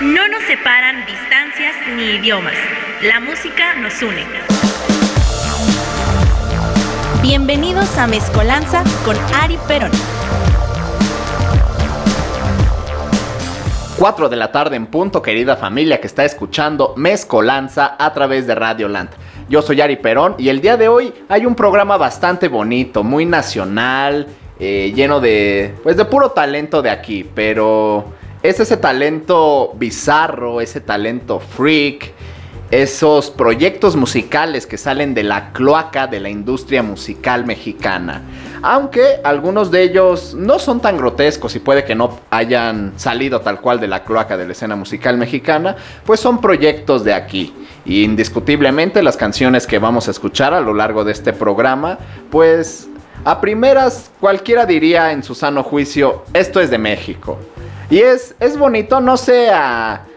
No nos separan distancias ni idiomas. La música nos une. Bienvenidos a Mezcolanza con Ari Perón. 4 de la tarde en punto, querida familia que está escuchando Mezcolanza a través de Radio Land. Yo soy Ari Perón y el día de hoy hay un programa bastante bonito, muy nacional, eh, lleno de, pues de puro talento de aquí, pero es ese talento bizarro, ese talento freak, esos proyectos musicales que salen de la cloaca de la industria musical mexicana. Aunque algunos de ellos no son tan grotescos y puede que no hayan salido tal cual de la cloaca de la escena musical mexicana, pues son proyectos de aquí. Y indiscutiblemente las canciones que vamos a escuchar a lo largo de este programa, pues a primeras cualquiera diría en su sano juicio, esto es de México. Y es, es bonito, no sé,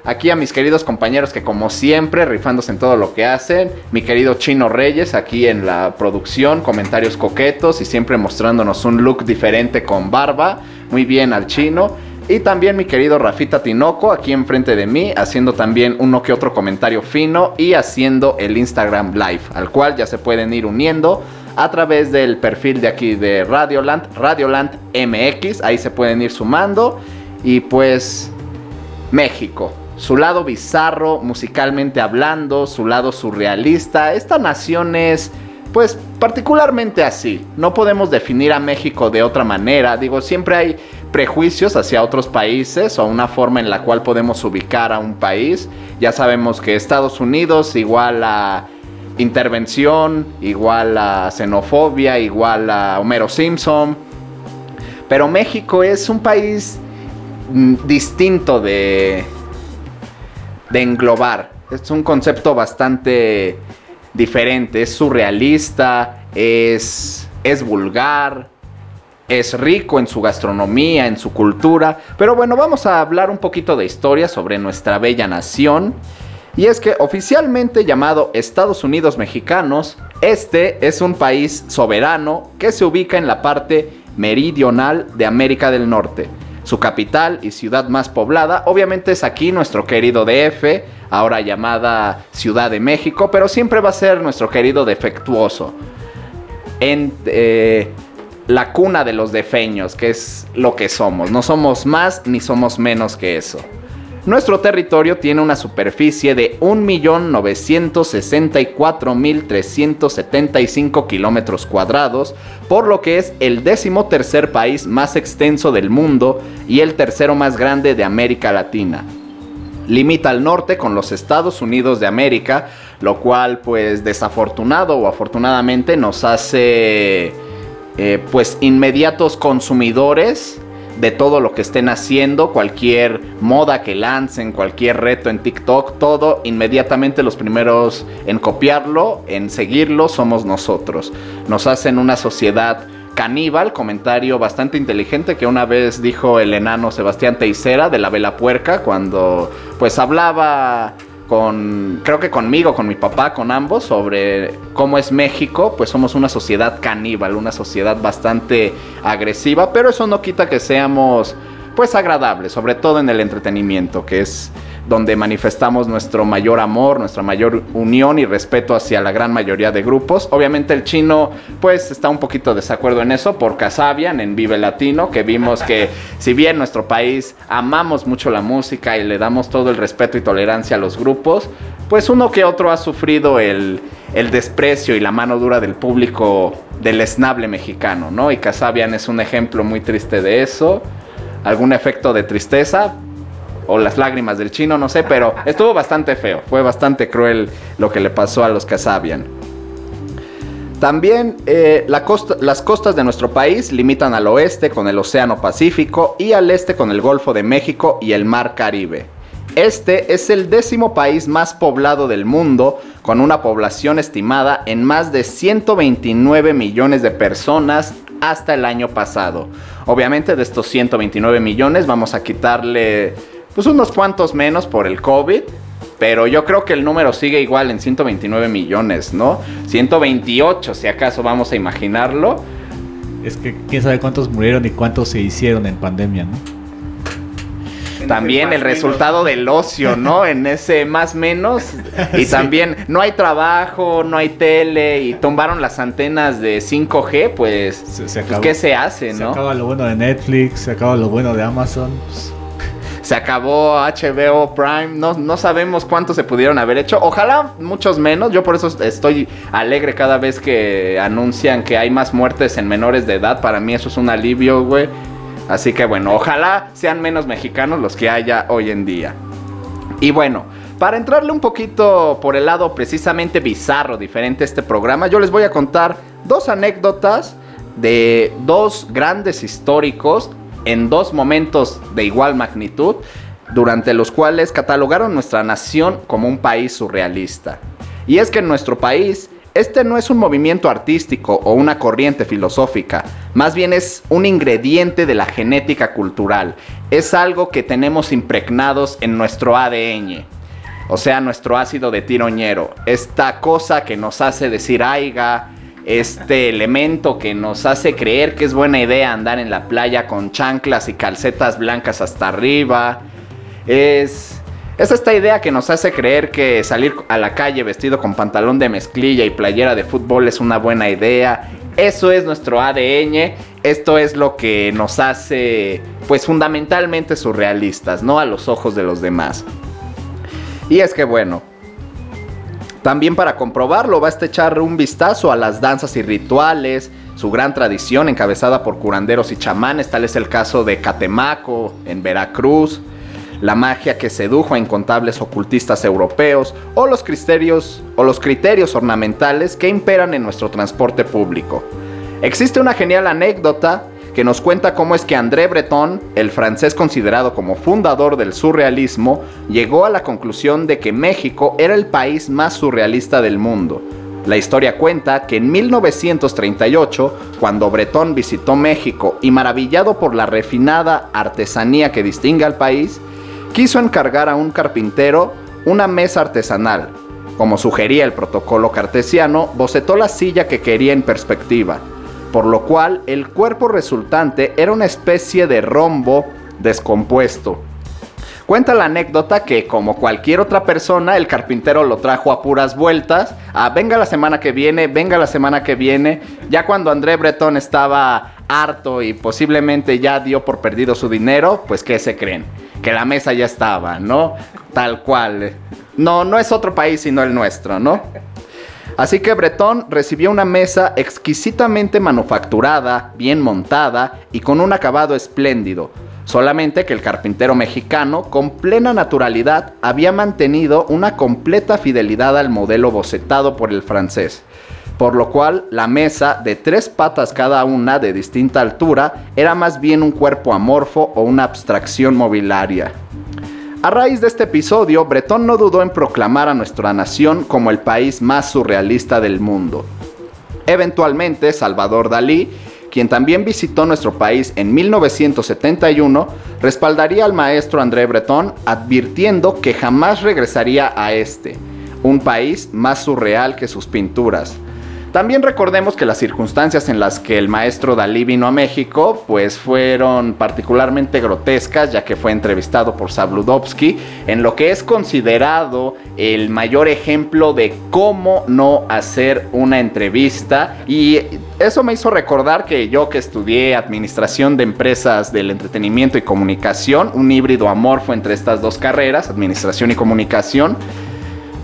aquí a mis queridos compañeros que como siempre, rifándose en todo lo que hacen, mi querido Chino Reyes aquí en la producción, comentarios coquetos y siempre mostrándonos un look diferente con barba, muy bien al chino. Y también mi querido Rafita Tinoco aquí enfrente de mí, haciendo también uno que otro comentario fino y haciendo el Instagram Live, al cual ya se pueden ir uniendo a través del perfil de aquí de Radioland, Radioland MX, ahí se pueden ir sumando. Y pues México, su lado bizarro musicalmente hablando, su lado surrealista. Esta nación es pues particularmente así. No podemos definir a México de otra manera. Digo, siempre hay prejuicios hacia otros países o una forma en la cual podemos ubicar a un país. Ya sabemos que Estados Unidos igual a intervención, igual a xenofobia, igual a Homero Simpson. Pero México es un país distinto de, de englobar. Es un concepto bastante diferente, es surrealista, es, es vulgar, es rico en su gastronomía, en su cultura. Pero bueno, vamos a hablar un poquito de historia sobre nuestra bella nación. Y es que oficialmente llamado Estados Unidos Mexicanos, este es un país soberano que se ubica en la parte meridional de América del Norte su capital y ciudad más poblada. Obviamente es aquí nuestro querido DF, ahora llamada Ciudad de México, pero siempre va a ser nuestro querido defectuoso. En eh, la cuna de los defeños, que es lo que somos. No somos más ni somos menos que eso. Nuestro territorio tiene una superficie de 1.964.375 kilómetros cuadrados, por lo que es el décimo tercer país más extenso del mundo y el tercero más grande de América Latina. Limita al norte con los Estados Unidos de América, lo cual pues desafortunado o afortunadamente nos hace eh, pues inmediatos consumidores de todo lo que estén haciendo, cualquier moda que lancen, cualquier reto en TikTok, todo, inmediatamente los primeros en copiarlo, en seguirlo, somos nosotros. Nos hacen una sociedad caníbal, comentario bastante inteligente que una vez dijo el enano Sebastián Teisera de la Vela Puerca cuando pues hablaba con, creo que conmigo, con mi papá, con ambos, sobre cómo es México, pues somos una sociedad caníbal, una sociedad bastante agresiva, pero eso no quita que seamos pues agradables, sobre todo en el entretenimiento, que es donde manifestamos nuestro mayor amor, nuestra mayor unión y respeto hacia la gran mayoría de grupos. Obviamente el chino pues está un poquito desacuerdo en eso por Casabian en Vive Latino, que vimos que si bien nuestro país amamos mucho la música y le damos todo el respeto y tolerancia a los grupos, pues uno que otro ha sufrido el, el desprecio y la mano dura del público del esnable mexicano, ¿no? Y Casabian es un ejemplo muy triste de eso. ¿Algún efecto de tristeza? O las lágrimas del chino, no sé, pero estuvo bastante feo, fue bastante cruel lo que le pasó a los Casabian. También eh, las costas de nuestro país limitan al oeste con el Océano Pacífico y al este con el Golfo de México y el Mar Caribe. Este es el décimo país más poblado del mundo, con una población estimada en más de 129 millones de personas hasta el año pasado. Obviamente de estos 129 millones vamos a quitarle pues unos cuantos menos por el COVID. Pero yo creo que el número sigue igual en 129 millones, ¿no? 128 si acaso vamos a imaginarlo. Es que quién sabe cuántos murieron y cuántos se hicieron en pandemia, ¿no? también el resultado del ocio, ¿no? En ese más menos. Y también no hay trabajo, no hay tele y tumbaron las antenas de 5G, pues, Se, se pues. ¿qué se hace, Se no? acaba lo bueno de Netflix, se acaba lo bueno de Amazon. pues, Se acabó HBO Prime, no, no sabemos cuántos se pudieron haber hecho. Ojalá muchos menos. Yo por eso estoy alegre cada vez que anuncian que hay más muertes en menores de edad. Para mí eso es un alivio, güey. Así que bueno, ojalá sean menos mexicanos los que haya hoy en día. Y bueno, para entrarle un poquito por el lado precisamente bizarro, diferente a este programa, yo les voy a contar dos anécdotas de dos grandes históricos en dos momentos de igual magnitud, durante los cuales catalogaron nuestra nación como un país surrealista. Y es que en nuestro país, este no es un movimiento artístico o una corriente filosófica, más bien es un ingrediente de la genética cultural, es algo que tenemos impregnados en nuestro ADN. O sea, nuestro ácido de tiroñero. Esta cosa que nos hace decir aiga. Este elemento que nos hace creer que es buena idea andar en la playa con chanclas y calcetas blancas hasta arriba. Es, es esta idea que nos hace creer que salir a la calle vestido con pantalón de mezclilla y playera de fútbol es una buena idea. Eso es nuestro ADN. Esto es lo que nos hace, pues fundamentalmente surrealistas, no a los ojos de los demás. Y es que bueno, también para comprobarlo basta echar un vistazo a las danzas y rituales, su gran tradición encabezada por curanderos y chamanes, tal es el caso de Catemaco en Veracruz, la magia que sedujo a incontables ocultistas europeos o los criterios o los criterios ornamentales que imperan en nuestro transporte público. Existe una genial anécdota que nos cuenta cómo es que André Breton, el francés considerado como fundador del surrealismo, llegó a la conclusión de que México era el país más surrealista del mundo. La historia cuenta que en 1938, cuando Breton visitó México y maravillado por la refinada artesanía que distingue al país, quiso encargar a un carpintero una mesa artesanal. Como sugería el protocolo cartesiano, bocetó la silla que quería en perspectiva por lo cual el cuerpo resultante era una especie de rombo descompuesto. Cuenta la anécdota que, como cualquier otra persona, el carpintero lo trajo a puras vueltas. A venga la semana que viene, venga la semana que viene. Ya cuando André Breton estaba harto y posiblemente ya dio por perdido su dinero, pues ¿qué se creen? Que la mesa ya estaba, ¿no? Tal cual. No, no es otro país sino el nuestro, ¿no? Así que Bretón recibió una mesa exquisitamente manufacturada, bien montada y con un acabado espléndido. Solamente que el carpintero mexicano, con plena naturalidad, había mantenido una completa fidelidad al modelo bocetado por el francés. Por lo cual, la mesa, de tres patas cada una de distinta altura, era más bien un cuerpo amorfo o una abstracción mobiliaria. A raíz de este episodio, Bretón no dudó en proclamar a nuestra nación como el país más surrealista del mundo. Eventualmente, Salvador Dalí, quien también visitó nuestro país en 1971, respaldaría al maestro André Breton advirtiendo que jamás regresaría a este, un país más surreal que sus pinturas. También recordemos que las circunstancias en las que el maestro Dalí vino a México pues fueron particularmente grotescas ya que fue entrevistado por Sabludovsky en lo que es considerado el mayor ejemplo de cómo no hacer una entrevista. Y eso me hizo recordar que yo que estudié administración de empresas del entretenimiento y comunicación, un híbrido amorfo entre estas dos carreras, administración y comunicación,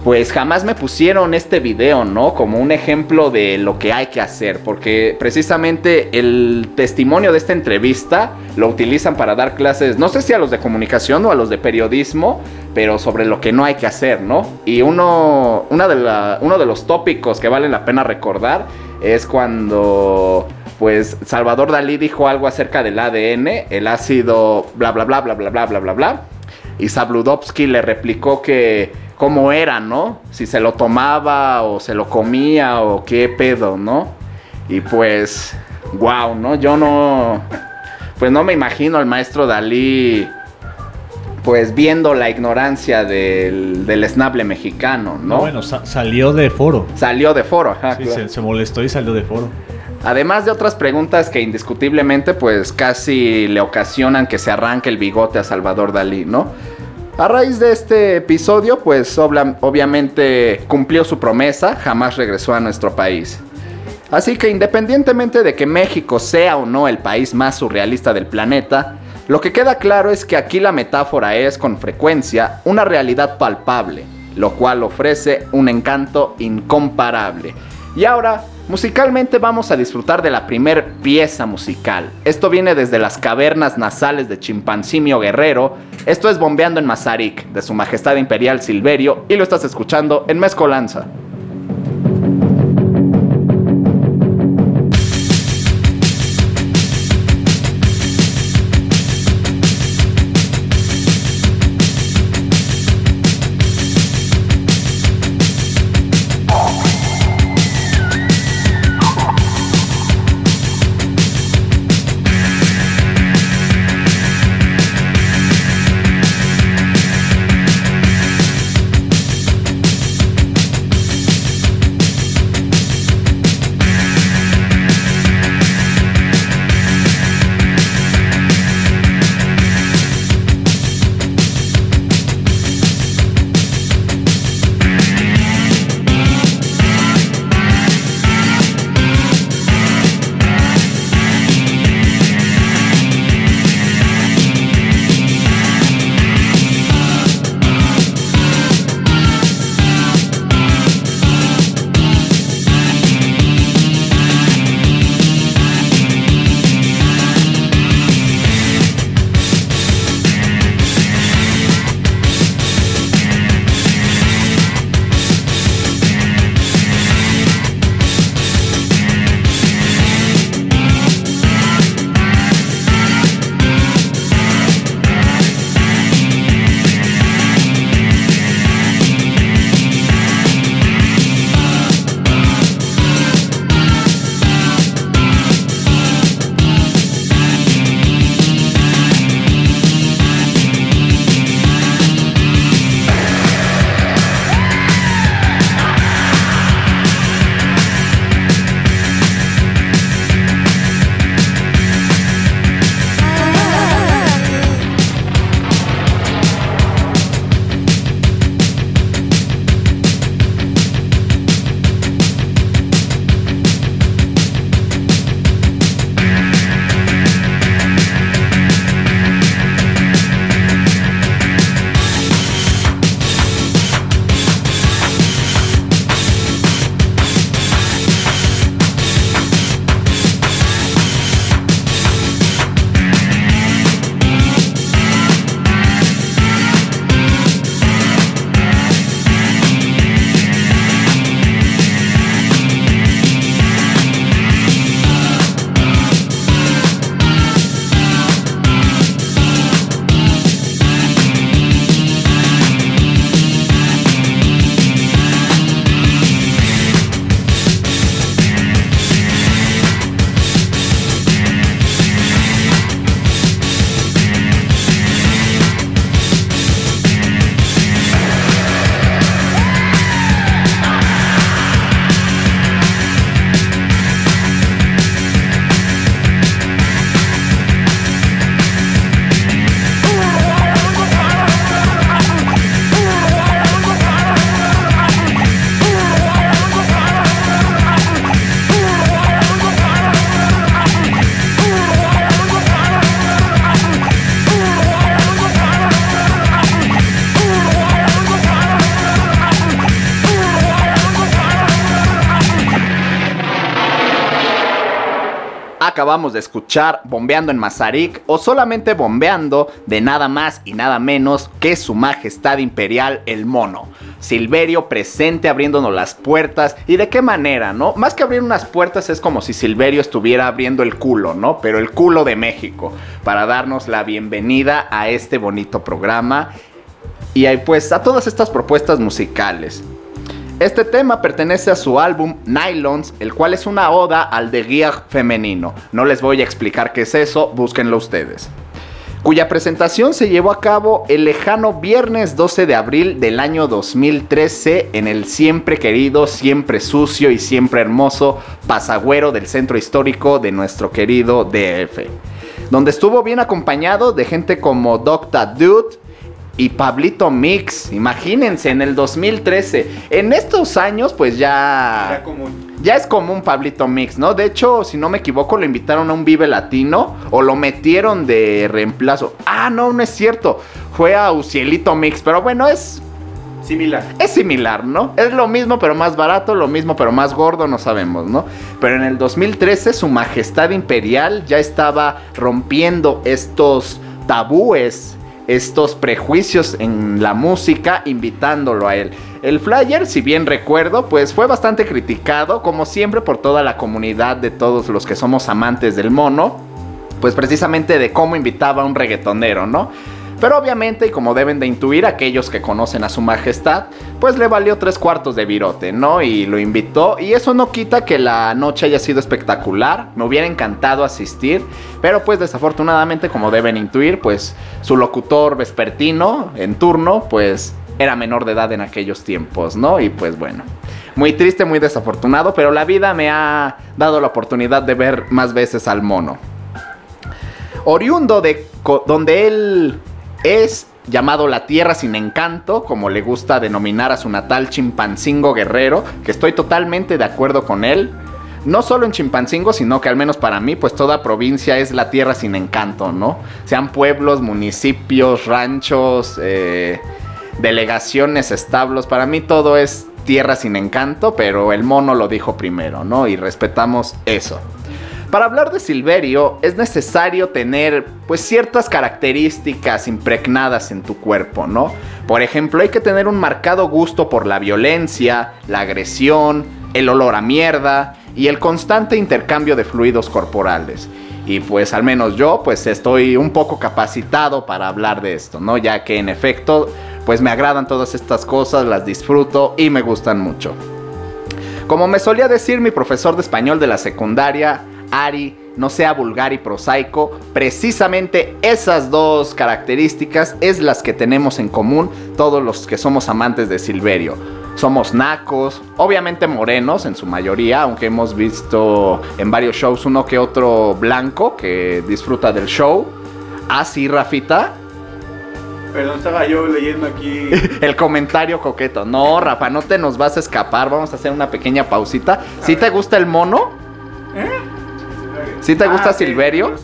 pues jamás me pusieron este video, ¿no? Como un ejemplo de lo que hay que hacer, porque precisamente el testimonio de esta entrevista lo utilizan para dar clases, no sé si a los de comunicación o a los de periodismo, pero sobre lo que no hay que hacer, ¿no? Y uno, una de la, uno de los tópicos que vale la pena recordar es cuando pues Salvador Dalí dijo algo acerca del ADN, el ácido bla bla bla bla bla bla bla bla bla, y Sabludovsky le replicó que cómo era, ¿no? Si se lo tomaba o se lo comía o qué pedo, ¿no? Y pues, wow, ¿no? Yo no, pues no me imagino al maestro Dalí, pues viendo la ignorancia del, del esnable mexicano, ¿no? No, bueno, sa- salió de foro. Salió de foro, ajá. Sí, claro. se, se molestó y salió de foro. Además de otras preguntas que indiscutiblemente pues casi le ocasionan que se arranque el bigote a Salvador Dalí, ¿no? A raíz de este episodio pues obviamente cumplió su promesa, jamás regresó a nuestro país. Así que independientemente de que México sea o no el país más surrealista del planeta, lo que queda claro es que aquí la metáfora es con frecuencia una realidad palpable, lo cual ofrece un encanto incomparable. Y ahora, musicalmente vamos a disfrutar de la primer pieza musical. Esto viene desde las cavernas nasales de Chimpancimio Guerrero. Esto es Bombeando en Mazarik, de Su Majestad Imperial Silverio, y lo estás escuchando en Mezcolanza. Acabamos de escuchar Bombeando en Mazarik o solamente Bombeando de nada más y nada menos que su majestad imperial el mono. Silverio presente abriéndonos las puertas y de qué manera, ¿no? Más que abrir unas puertas es como si Silverio estuviera abriendo el culo, ¿no? Pero el culo de México para darnos la bienvenida a este bonito programa y pues a todas estas propuestas musicales. Este tema pertenece a su álbum Nylons, el cual es una oda al de guía femenino. No les voy a explicar qué es eso, búsquenlo ustedes. cuya presentación se llevó a cabo el lejano viernes 12 de abril del año 2013 en el siempre querido, siempre sucio y siempre hermoso Pasagüero del centro histórico de nuestro querido DF, donde estuvo bien acompañado de gente como Dr. Dude, y Pablito Mix. Imagínense, en el 2013. En estos años, pues ya. Ya es común Pablito Mix, ¿no? De hecho, si no me equivoco, lo invitaron a un Vive Latino o lo metieron de reemplazo. Ah, no, no es cierto. Fue a Ucielito Mix, pero bueno, es. Similar. Es similar, ¿no? Es lo mismo, pero más barato, lo mismo, pero más gordo, no sabemos, ¿no? Pero en el 2013, su majestad imperial ya estaba rompiendo estos tabúes estos prejuicios en la música invitándolo a él. El flyer, si bien recuerdo, pues fue bastante criticado, como siempre, por toda la comunidad de todos los que somos amantes del mono, pues precisamente de cómo invitaba a un reggaetonero, ¿no? Pero obviamente, y como deben de intuir aquellos que conocen a su majestad, pues le valió tres cuartos de virote, ¿no? Y lo invitó. Y eso no quita que la noche haya sido espectacular. Me hubiera encantado asistir. Pero pues desafortunadamente, como deben intuir, pues su locutor vespertino en turno, pues era menor de edad en aquellos tiempos, ¿no? Y pues bueno. Muy triste, muy desafortunado, pero la vida me ha dado la oportunidad de ver más veces al mono. Oriundo de donde él es llamado La Tierra sin Encanto, como le gusta denominar a su natal Chimpancingo Guerrero, que estoy totalmente de acuerdo con él. No solo en Chimpancingo, sino que al menos para mí, pues toda provincia es la tierra sin encanto, ¿no? Sean pueblos, municipios, ranchos, eh, delegaciones, establos, para mí todo es tierra sin encanto, pero el mono lo dijo primero, ¿no? Y respetamos eso. Para hablar de Silverio es necesario tener pues ciertas características impregnadas en tu cuerpo, ¿no? Por ejemplo, hay que tener un marcado gusto por la violencia, la agresión, el olor a mierda y el constante intercambio de fluidos corporales. Y pues al menos yo pues estoy un poco capacitado para hablar de esto, ¿no? Ya que en efecto pues me agradan todas estas cosas, las disfruto y me gustan mucho. Como me solía decir mi profesor de español de la secundaria, Ari no sea vulgar y prosaico, precisamente esas dos características es las que tenemos en común todos los que somos amantes de Silverio. Somos nacos, obviamente morenos en su mayoría, aunque hemos visto en varios shows uno que otro blanco que disfruta del show. Ah, sí, Rafita. Perdón, estaba yo leyendo aquí. el comentario coqueto. No, Rafa, no te nos vas a escapar. Vamos a hacer una pequeña pausita. ¿Sí te gusta el mono? ¿Sí te gusta ah, Silverio?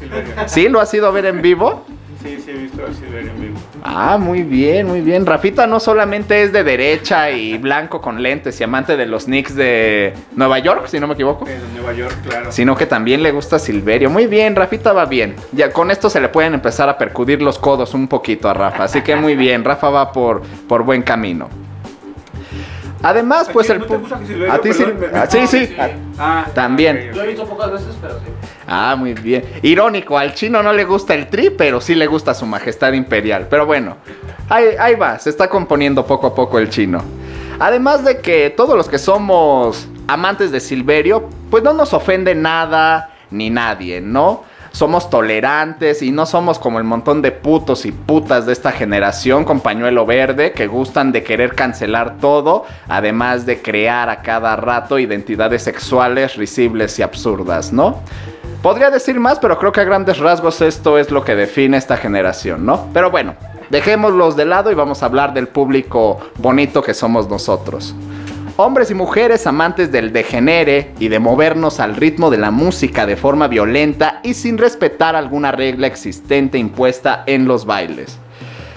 Sí, ¿Lo has ido a ver en vivo? Sí, sí he visto a Silverio en vivo. Ah, muy bien, muy bien. Rafita no solamente es de derecha y blanco con lentes y amante de los Knicks de Nueva York, si no me equivoco. De Nueva York, claro. Sino que también le gusta Silverio. Muy bien, Rafita va bien. Ya con esto se le pueden empezar a percudir los codos un poquito a Rafa. Así que muy bien, Rafa va por, por buen camino. Además, pues el. ¿A ti sí? Sí, sí. Ah, también. Lo he visto pocas veces, pero sí. Ah, muy bien. Irónico, al chino no le gusta el tri, pero sí le gusta su majestad imperial. Pero bueno, ahí, ahí va, se está componiendo poco a poco el chino. Además de que todos los que somos amantes de Silverio, pues no nos ofende nada ni nadie, ¿no? Somos tolerantes y no somos como el montón de putos y putas de esta generación con pañuelo verde que gustan de querer cancelar todo, además de crear a cada rato identidades sexuales risibles y absurdas, ¿no? Podría decir más, pero creo que a grandes rasgos esto es lo que define esta generación, ¿no? Pero bueno, dejémoslos de lado y vamos a hablar del público bonito que somos nosotros. Hombres y mujeres amantes del degenere y de movernos al ritmo de la música de forma violenta y sin respetar alguna regla existente impuesta en los bailes.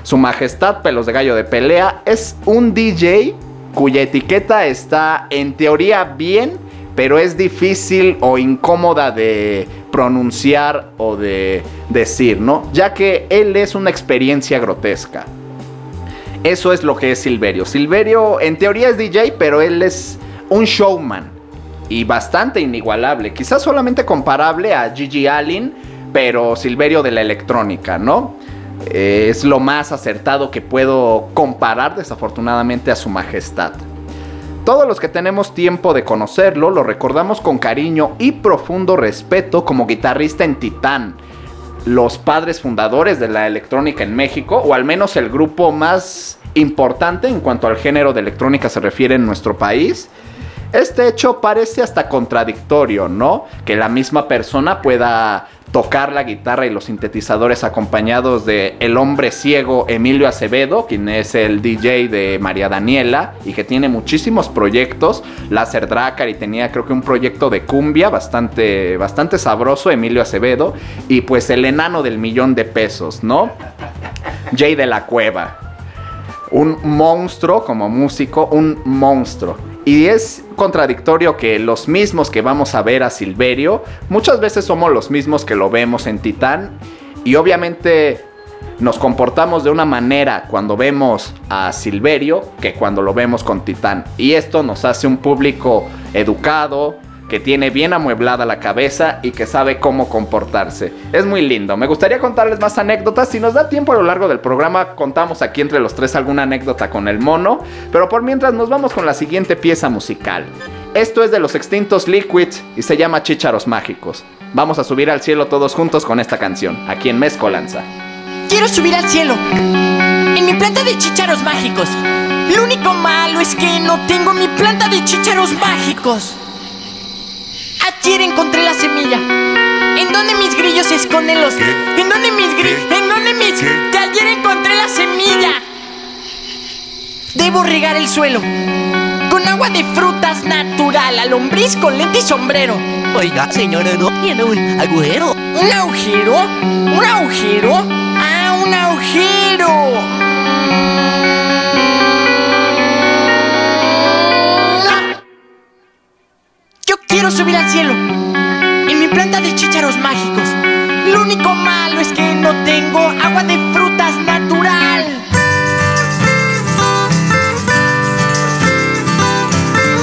Su Majestad Pelos de Gallo de Pelea es un DJ cuya etiqueta está en teoría bien, pero es difícil o incómoda de pronunciar o de decir, ¿no? Ya que él es una experiencia grotesca. Eso es lo que es Silverio. Silverio en teoría es DJ, pero él es un showman y bastante inigualable. Quizás solamente comparable a Gigi Allen, pero Silverio de la electrónica, ¿no? Eh, es lo más acertado que puedo comparar desafortunadamente a su majestad. Todos los que tenemos tiempo de conocerlo lo recordamos con cariño y profundo respeto como guitarrista en Titán, los padres fundadores de la electrónica en México, o al menos el grupo más importante en cuanto al género de electrónica se refiere en nuestro país. Este hecho parece hasta contradictorio, ¿no? Que la misma persona pueda tocar la guitarra y los sintetizadores acompañados de el hombre ciego Emilio Acevedo, quien es el DJ de María Daniela y que tiene muchísimos proyectos, Láser Dracar y tenía creo que un proyecto de cumbia bastante bastante sabroso Emilio Acevedo y pues el enano del millón de pesos, ¿no? Jay de la Cueva. Un monstruo como músico, un monstruo. Y es contradictorio que los mismos que vamos a ver a Silverio, muchas veces somos los mismos que lo vemos en Titán. Y obviamente nos comportamos de una manera cuando vemos a Silverio que cuando lo vemos con Titán. Y esto nos hace un público educado, que tiene bien amueblada la cabeza y que sabe cómo comportarse. Es muy lindo. Me gustaría contarles más anécdotas. Si nos da tiempo a lo largo del programa, contamos aquí entre los tres alguna anécdota con el mono. Pero por mientras nos vamos con la siguiente pieza musical. Esto es de los extintos Liquids y se llama Chícharos Mágicos. Vamos a subir al cielo todos juntos con esta canción, aquí en Mezcolanza. Quiero subir al cielo. En mi planta de chícharos mágicos. Lo único malo es que no tengo mi planta de chícharos mágicos. Ayer encontré la semilla. ¿En dónde mis grillos se esconden los? ¿En dónde mis grillos? ¿En dónde mis? Que ayer encontré la semilla. Debo regar el suelo. Con agua de frutas natural, a lombriz con lente y sombrero. Oiga, señora, ¿no tiene un agujero? ¿Un agujero? ¿Un agujero? ¡Ah, un agujero! Quiero subir al cielo en mi planta de chícharos mágicos. Lo único malo es que no tengo agua de frutas natural.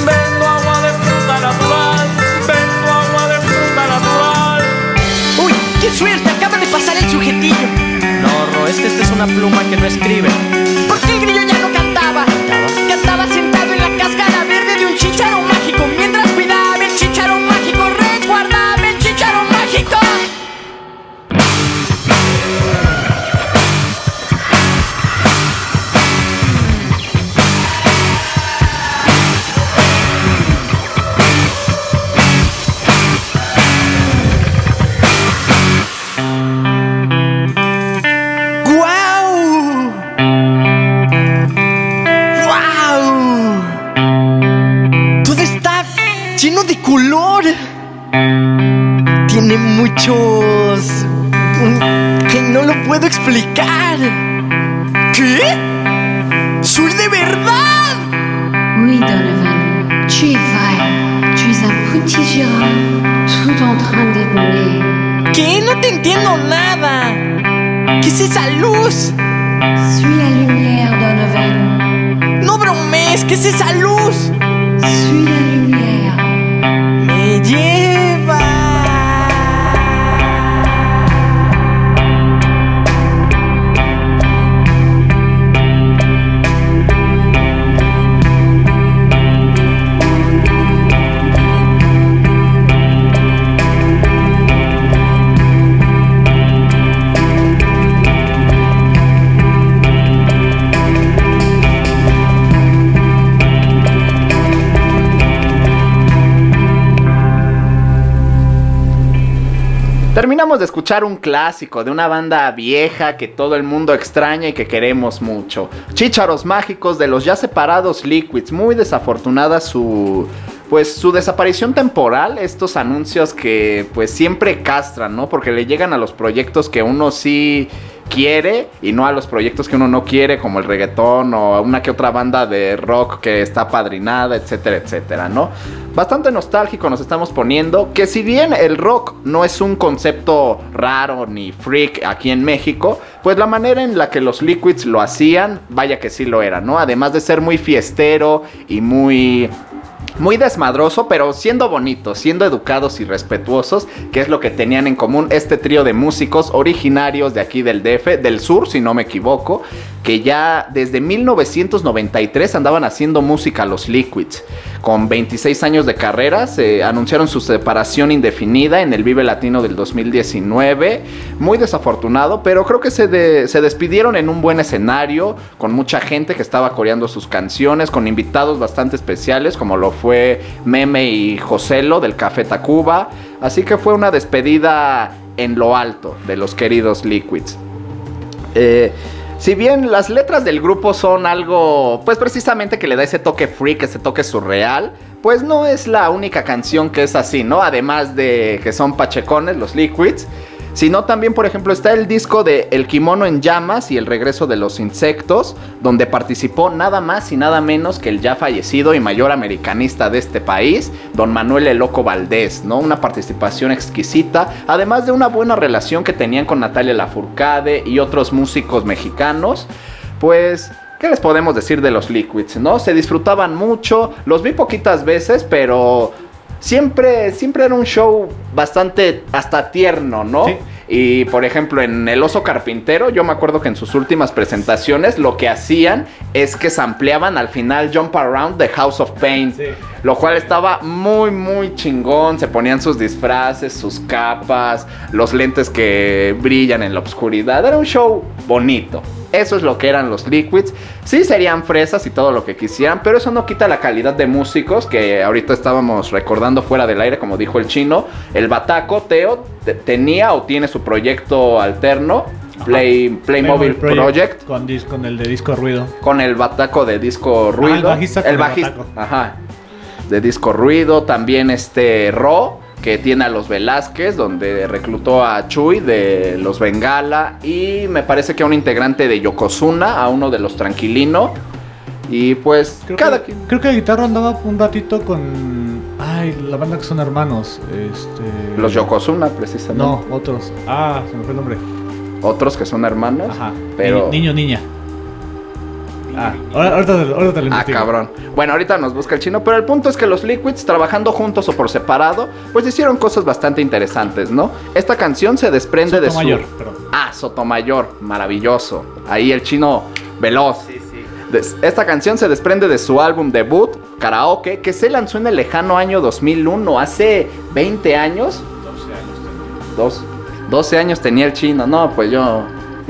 Vendo agua de fruta natural. Vendo agua de fruta natural. ¡Uy, qué suerte! Acaba de pasar el sujetillo. No, Ro, es que esta es una pluma que no escribe. ¿Por qué el grillo ya no cantaba? Cantaba sentado en la cáscara verde de un chícharo mágico De escuchar un clásico de una banda vieja que todo el mundo extraña y que queremos mucho. Chícharos mágicos de los ya separados Liquids. Muy desafortunada su pues su desaparición temporal, estos anuncios que pues siempre castran, ¿no? Porque le llegan a los proyectos que uno sí quiere y no a los proyectos que uno no quiere, como el reggaetón o una que otra banda de rock que está padrinada, etcétera, etcétera, ¿no? Bastante nostálgico nos estamos poniendo, que si bien el rock no es un concepto raro ni freak aquí en México, pues la manera en la que los Liquids lo hacían, vaya que sí lo era, ¿no? Además de ser muy fiestero y muy muy desmadroso, pero siendo bonitos, siendo educados y respetuosos, que es lo que tenían en común este trío de músicos originarios de aquí del DF, del sur, si no me equivoco, que ya desde 1993 andaban haciendo música los Liquids. Con 26 años de carrera. Se anunciaron su separación indefinida en el Vive Latino del 2019. Muy desafortunado, pero creo que se, de- se despidieron en un buen escenario, con mucha gente que estaba coreando sus canciones, con invitados bastante especiales, como lo fue Meme y Joselo del Café Tacuba. Así que fue una despedida en lo alto de los queridos Liquids. Eh, si bien las letras del grupo son algo, pues precisamente que le da ese toque freak, ese toque surreal, pues no es la única canción que es así, ¿no? Además de que son pachecones, los Liquids. Sino también, por ejemplo, está el disco de El Kimono en Llamas y El Regreso de los Insectos, donde participó nada más y nada menos que el ya fallecido y mayor americanista de este país, don Manuel El Loco Valdés, ¿no? Una participación exquisita, además de una buena relación que tenían con Natalia Lafourcade y otros músicos mexicanos, pues... ¿Qué les podemos decir de los Liquids, no? Se disfrutaban mucho, los vi poquitas veces, pero siempre, siempre era un show bastante hasta tierno, ¿no? Sí. Y por ejemplo, en El Oso Carpintero, yo me acuerdo que en sus últimas presentaciones lo que hacían es que sampleaban al final Jump Around the House of Pain. Sí. Lo cual estaba muy, muy chingón. Se ponían sus disfraces, sus capas, los lentes que brillan en la oscuridad. Era un show bonito. Eso es lo que eran los Liquids. Sí serían fresas y todo lo que quisieran, pero eso no quita la calidad de músicos que ahorita estábamos recordando fuera del aire, como dijo el chino. El Bataco, Teo, te- tenía o tiene su proyecto alterno, Play, Playmobil Project, Con, con el de disco ruido. con el Bataco de disco ruido. el bajista el bajista. Ajá. De disco ruido. También este Ro, que tiene a los Velázquez, donde reclutó a Chuy de los Bengala. Y me parece que a un integrante de Yokozuna, a uno de los Tranquilino. Y pues, Creo, cada que, creo que la guitarra andaba un ratito con. Ay, la banda que son hermanos. Este. Los Yokozuna, precisamente. No, otros. Ah, se me fue el nombre. Otros que son hermanos. Ajá. Pero. Ni- niño, niña. Ah, ahorita, te- ahorita te lo Ah, cabrón. Bueno, ahorita nos busca el chino, pero el punto es que los Liquids, trabajando juntos o por separado, pues hicieron cosas bastante interesantes, ¿no? Esta canción se desprende de su... Sotomayor, perdón. Ah, Sotomayor, maravilloso. Ahí el chino veloz. Des- Esta canción se desprende de su álbum debut, Karaoke, que se lanzó en el lejano año 2001, hace 20 años. 12 años. 12 años tenía el chino, no, pues yo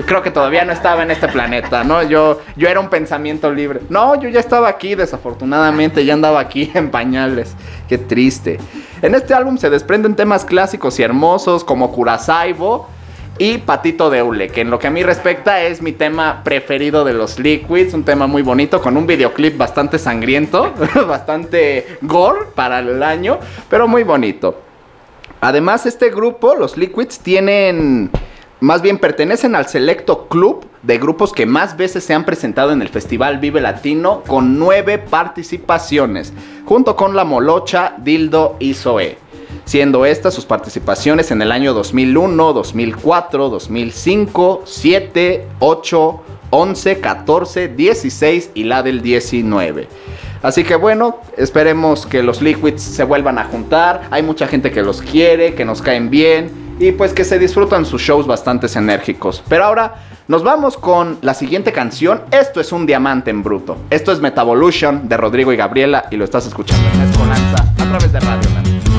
creo que todavía no estaba en este planeta, ¿no? Yo, yo era un pensamiento libre. No, yo ya estaba aquí, desafortunadamente, ya andaba aquí en pañales. Qué triste. En este álbum se desprenden temas clásicos y hermosos como Curasaibo y Patito de Hule, que en lo que a mí respecta es mi tema preferido de los Liquids, un tema muy bonito con un videoclip bastante sangriento, bastante gore para el año, pero muy bonito. Además, este grupo, los Liquids, tienen. Más bien pertenecen al selecto club de grupos que más veces se han presentado en el Festival Vive Latino con nueve participaciones, junto con La Molocha, Dildo y Zoe. Siendo estas sus participaciones en el año 2001, 2004, 2005, 7, 8, 11, 14, 16 y la del 19. Así que bueno, esperemos que los Liquids se vuelvan a juntar. Hay mucha gente que los quiere, que nos caen bien y pues que se disfrutan sus shows bastante enérgicos. Pero ahora nos vamos con la siguiente canción. Esto es un diamante en bruto. Esto es Metavolution de Rodrigo y Gabriela y lo estás escuchando en Escolanza a través de Radio.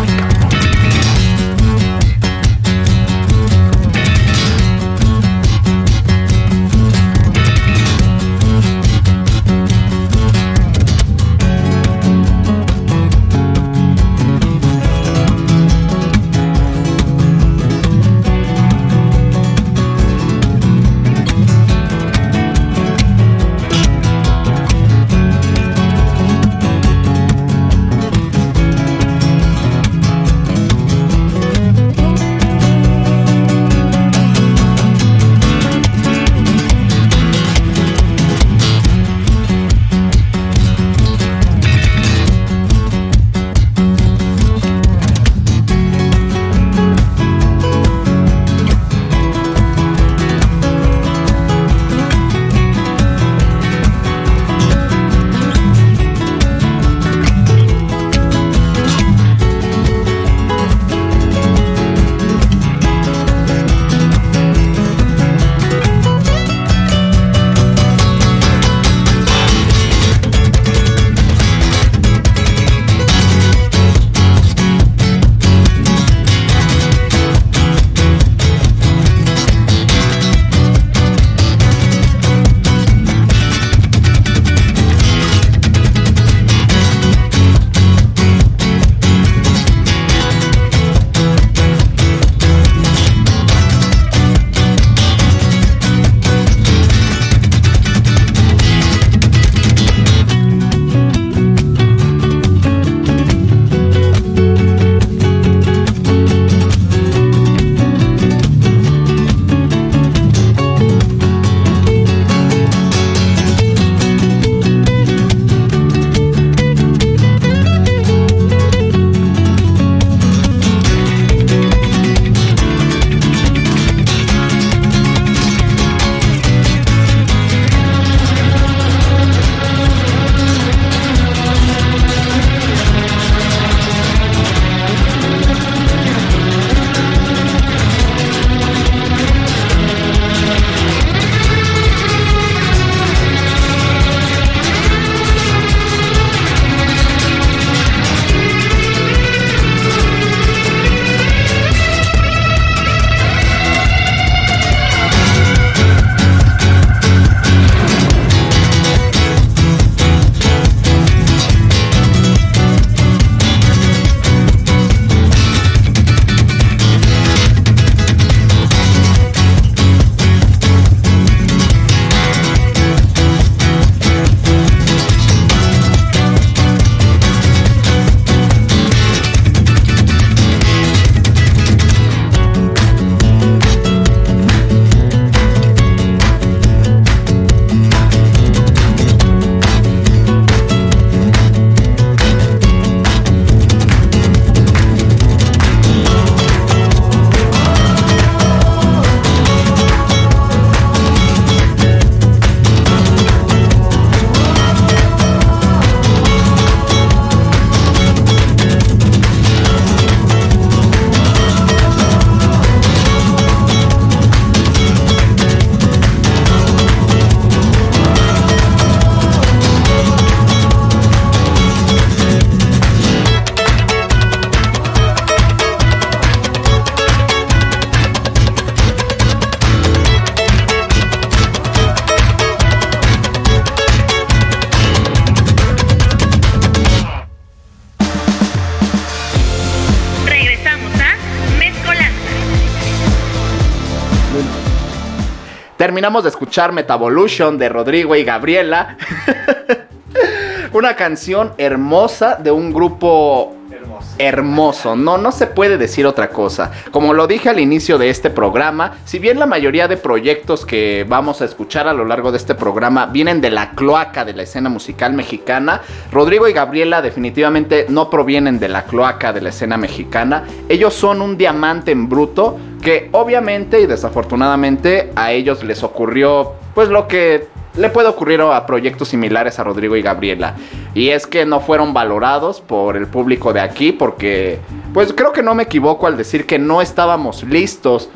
Terminamos de escuchar Metavolution de Rodrigo y Gabriela. Una canción hermosa de un grupo hermoso. No, no se puede decir otra cosa. Como lo dije al inicio de este programa, si bien la mayoría de proyectos que vamos a escuchar a lo largo de este programa vienen de la cloaca de la escena musical mexicana, Rodrigo y Gabriela definitivamente no provienen de la cloaca de la escena mexicana. Ellos son un diamante en bruto que obviamente y desafortunadamente a ellos les ocurrió pues lo que le puede ocurrir a proyectos similares a Rodrigo y Gabriela. Y es que no fueron valorados por el público de aquí porque, pues creo que no me equivoco al decir que no estábamos listos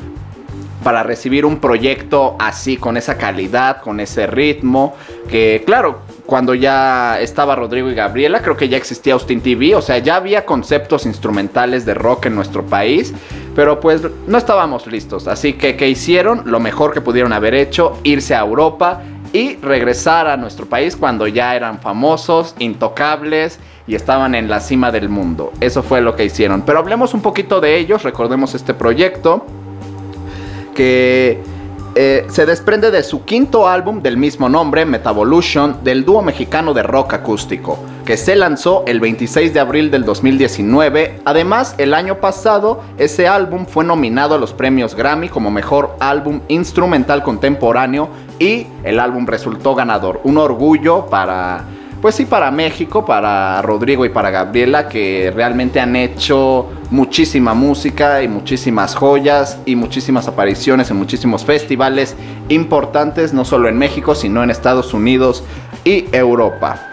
para recibir un proyecto así, con esa calidad, con ese ritmo, que claro, cuando ya estaba Rodrigo y Gabriela, creo que ya existía Austin TV, o sea, ya había conceptos instrumentales de rock en nuestro país, pero pues no estábamos listos, así que ¿qué hicieron? Lo mejor que pudieron haber hecho, irse a Europa y regresar a nuestro país cuando ya eran famosos, intocables y estaban en la cima del mundo. Eso fue lo que hicieron. Pero hablemos un poquito de ellos, recordemos este proyecto que eh, se desprende de su quinto álbum del mismo nombre, Metavolution, del dúo mexicano de rock acústico, que se lanzó el 26 de abril del 2019. Además, el año pasado, ese álbum fue nominado a los premios Grammy como mejor álbum instrumental contemporáneo y el álbum resultó ganador. Un orgullo para pues sí, para México, para Rodrigo y para Gabriela, que realmente han hecho muchísima música y muchísimas joyas y muchísimas apariciones en muchísimos festivales importantes, no solo en México, sino en Estados Unidos y Europa.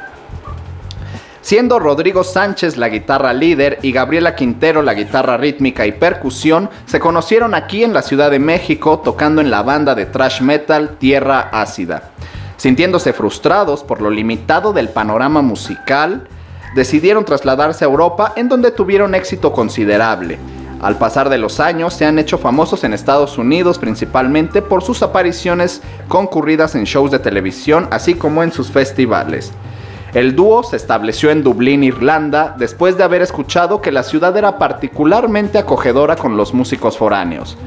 Siendo Rodrigo Sánchez la guitarra líder y Gabriela Quintero la guitarra rítmica y percusión, se conocieron aquí en la Ciudad de México tocando en la banda de thrash metal Tierra Ácida. Sintiéndose frustrados por lo limitado del panorama musical, decidieron trasladarse a Europa en donde tuvieron éxito considerable. Al pasar de los años se han hecho famosos en Estados Unidos principalmente por sus apariciones concurridas en shows de televisión así como en sus festivales. El dúo se estableció en Dublín, Irlanda, después de haber escuchado que la ciudad era particularmente acogedora con los músicos foráneos.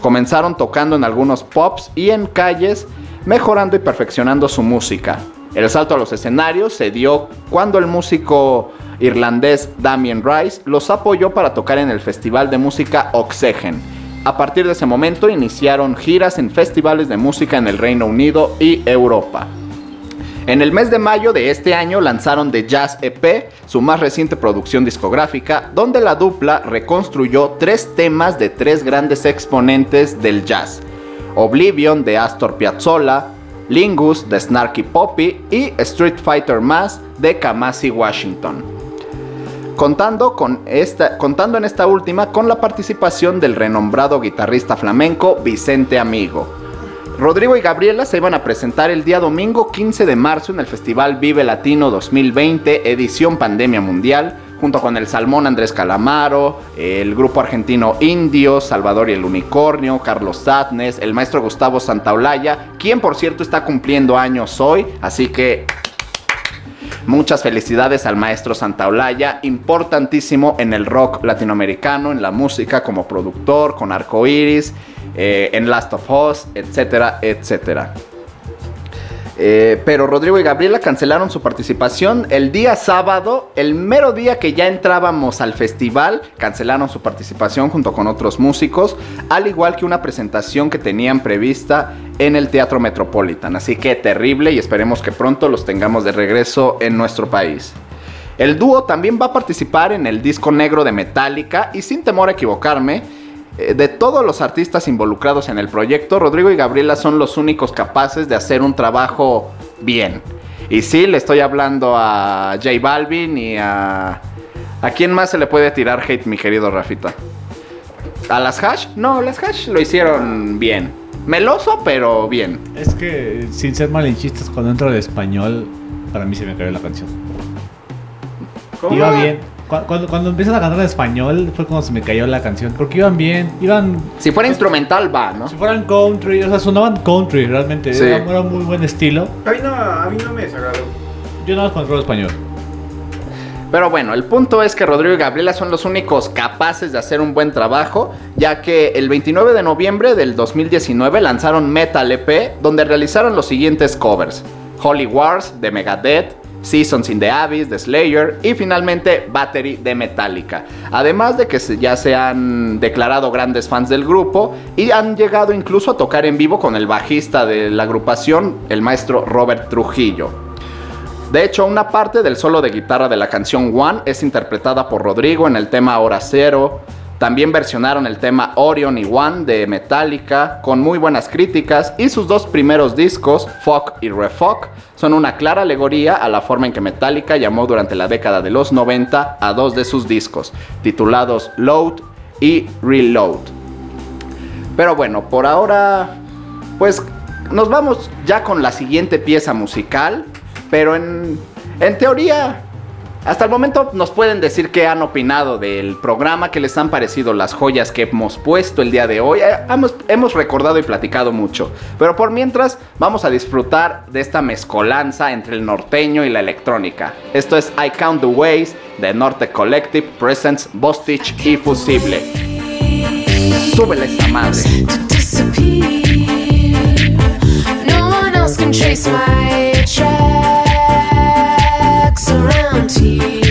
Comenzaron tocando en algunos pubs y en calles mejorando y perfeccionando su música. El salto a los escenarios se dio cuando el músico irlandés Damien Rice los apoyó para tocar en el Festival de Música Oxygen. A partir de ese momento iniciaron giras en festivales de música en el Reino Unido y Europa. En el mes de mayo de este año lanzaron The Jazz EP, su más reciente producción discográfica, donde la dupla reconstruyó tres temas de tres grandes exponentes del jazz. Oblivion de Astor Piazzolla, Lingus de Snarky Poppy y Street Fighter Mass de Kamasi Washington. Contando, con esta, contando en esta última con la participación del renombrado guitarrista flamenco Vicente Amigo. Rodrigo y Gabriela se iban a presentar el día domingo 15 de marzo en el Festival Vive Latino 2020, edición Pandemia Mundial, junto con el Salmón Andrés Calamaro, el grupo argentino Indio, Salvador y el Unicornio, Carlos Satnes, el maestro Gustavo Santaolalla, quien por cierto está cumpliendo años hoy, así que Muchas felicidades al maestro Santaolalla, importantísimo en el rock latinoamericano, en la música como productor, con Arco Iris, eh, en Last of Us, etcétera, etcétera. Eh, pero Rodrigo y Gabriela cancelaron su participación el día sábado, el mero día que ya entrábamos al festival, cancelaron su participación junto con otros músicos, al igual que una presentación que tenían prevista en el Teatro Metropolitan. Así que terrible y esperemos que pronto los tengamos de regreso en nuestro país. El dúo también va a participar en el disco negro de Metallica y sin temor a equivocarme, de todos los artistas involucrados en el proyecto, Rodrigo y Gabriela son los únicos capaces de hacer un trabajo bien. Y sí, le estoy hablando a J Balvin y a... ¿A quién más se le puede tirar hate, mi querido Rafita? ¿A las hash? No, las hash lo hicieron bien. Meloso, pero bien. Es que, sin ser malinchistas, cuando entro de español, para mí se me cayó la canción. Iba bien. Cu- Cuando, cuando empiezan a cantar en español fue cuando se me cayó la canción. Porque iban bien, iban. Si fuera instrumental, va, ¿no? Si fueran country, o sea, sonaban country realmente. Sí. Era, era muy buen estilo. A mí no, a mí no me desagradó. Yo no controlo español. Pero bueno, el punto es que Rodrigo y Gabriela son los únicos capaces de hacer un buen trabajo, ya que el 29 de noviembre del 2019 lanzaron Metal EP, donde realizaron los siguientes covers: Holy Wars de Megadeth, Seasons in the Abyss de Slayer y finalmente Battery de Metallica. Además de que ya se han declarado grandes fans del grupo y han llegado incluso a tocar en vivo con el bajista de la agrupación, el maestro Robert Trujillo. De hecho, una parte del solo de guitarra de la canción One es interpretada por Rodrigo en el tema Hora Cero. También versionaron el tema Orion y One de Metallica con muy buenas críticas y sus dos primeros discos, Fuck y Refuck, son una clara alegoría a la forma en que Metallica llamó durante la década de los 90 a dos de sus discos, titulados Load y Reload. Pero bueno, por ahora, pues nos vamos ya con la siguiente pieza musical. Pero en, en teoría, hasta el momento nos pueden decir qué han opinado del programa, qué les han parecido las joyas que hemos puesto el día de hoy. Eh, Hemos, recordado y platicado mucho. Pero por mientras, vamos a disfrutar de esta mezcolanza entre el norteño y la electrónica. Esto es I Count the Ways de Norte Collective Presents Bostich y Fusible. Súbele esa madre. No my here.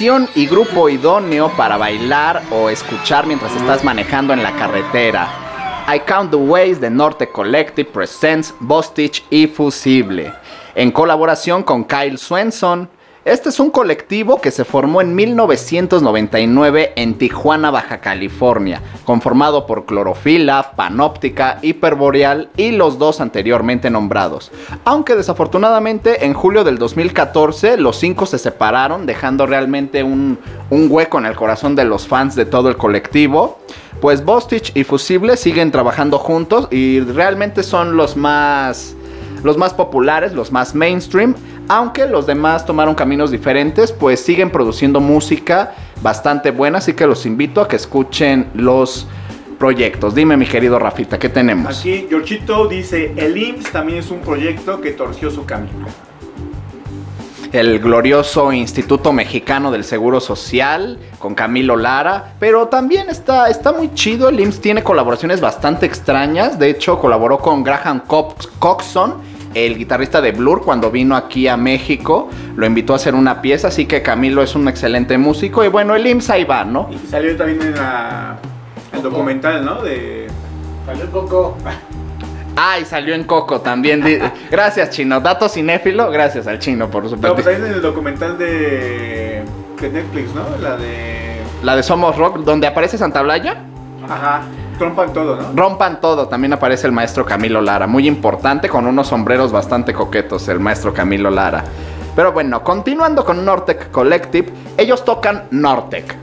Y grupo idóneo para bailar o escuchar mientras estás manejando en la carretera. I Count the Ways de Norte Collective presents Bostich y Fusible. En colaboración con Kyle Swenson, Este es un colectivo que se formó en 1999 en Tijuana, Baja California, conformado por Clorofila, Panóptica, Hiperboreal y los dos anteriormente nombrados. Aunque desafortunadamente en julio del 2014 los cinco se separaron, dejando realmente un, un hueco en el corazón de los fans de todo el colectivo. Pues Bostich y Fusible siguen trabajando juntos y realmente son los más los más populares, los más mainstream, aunque los demás tomaron caminos diferentes, pues siguen produciendo música bastante buena, así que los invito a que escuchen los proyectos. Dime, mi querido Rafita, ¿qué tenemos? Aquí Giorgito dice, el IMSS también es un proyecto que torció su camino. el glorioso Instituto Mexicano del Seguro Social con Camilo Lara, pero también está, está muy chido, el IMSS tiene colaboraciones bastante extrañas, de hecho colaboró con Graham Cox- Coxon, el guitarrista de Blur, cuando vino aquí a México, lo invitó a hacer una pieza, así que Camilo es un excelente músico y bueno, el IMSS ahí va, ¿no? Y salió también en la, el documental, ¿no? De... Salió un poco. Ah, y salió en Coco también. Gracias, Chino. Dato cinéfilo, gracias al Chino por su No, pues también en el documental de, de Netflix, ¿no? La de... La de Somos Rock, donde aparece Santa Blaya. Ajá, trompan todo, ¿no? Rompan todo, también aparece el maestro Camilo Lara, muy importante, con unos sombreros bastante coquetos, el maestro Camilo Lara. Pero bueno, continuando con Nortec Collective, ellos tocan Nortec,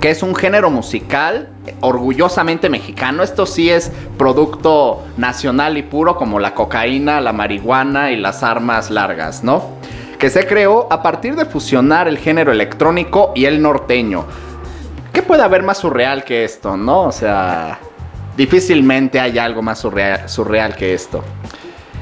que es un género musical orgullosamente mexicano. Esto sí es producto nacional y puro, como la cocaína, la marihuana y las armas largas, ¿no? Que se creó a partir de fusionar el género electrónico y el norteño. ¿Qué puede haber más surreal que esto, no? O sea, difícilmente hay algo más surreal, surreal que esto.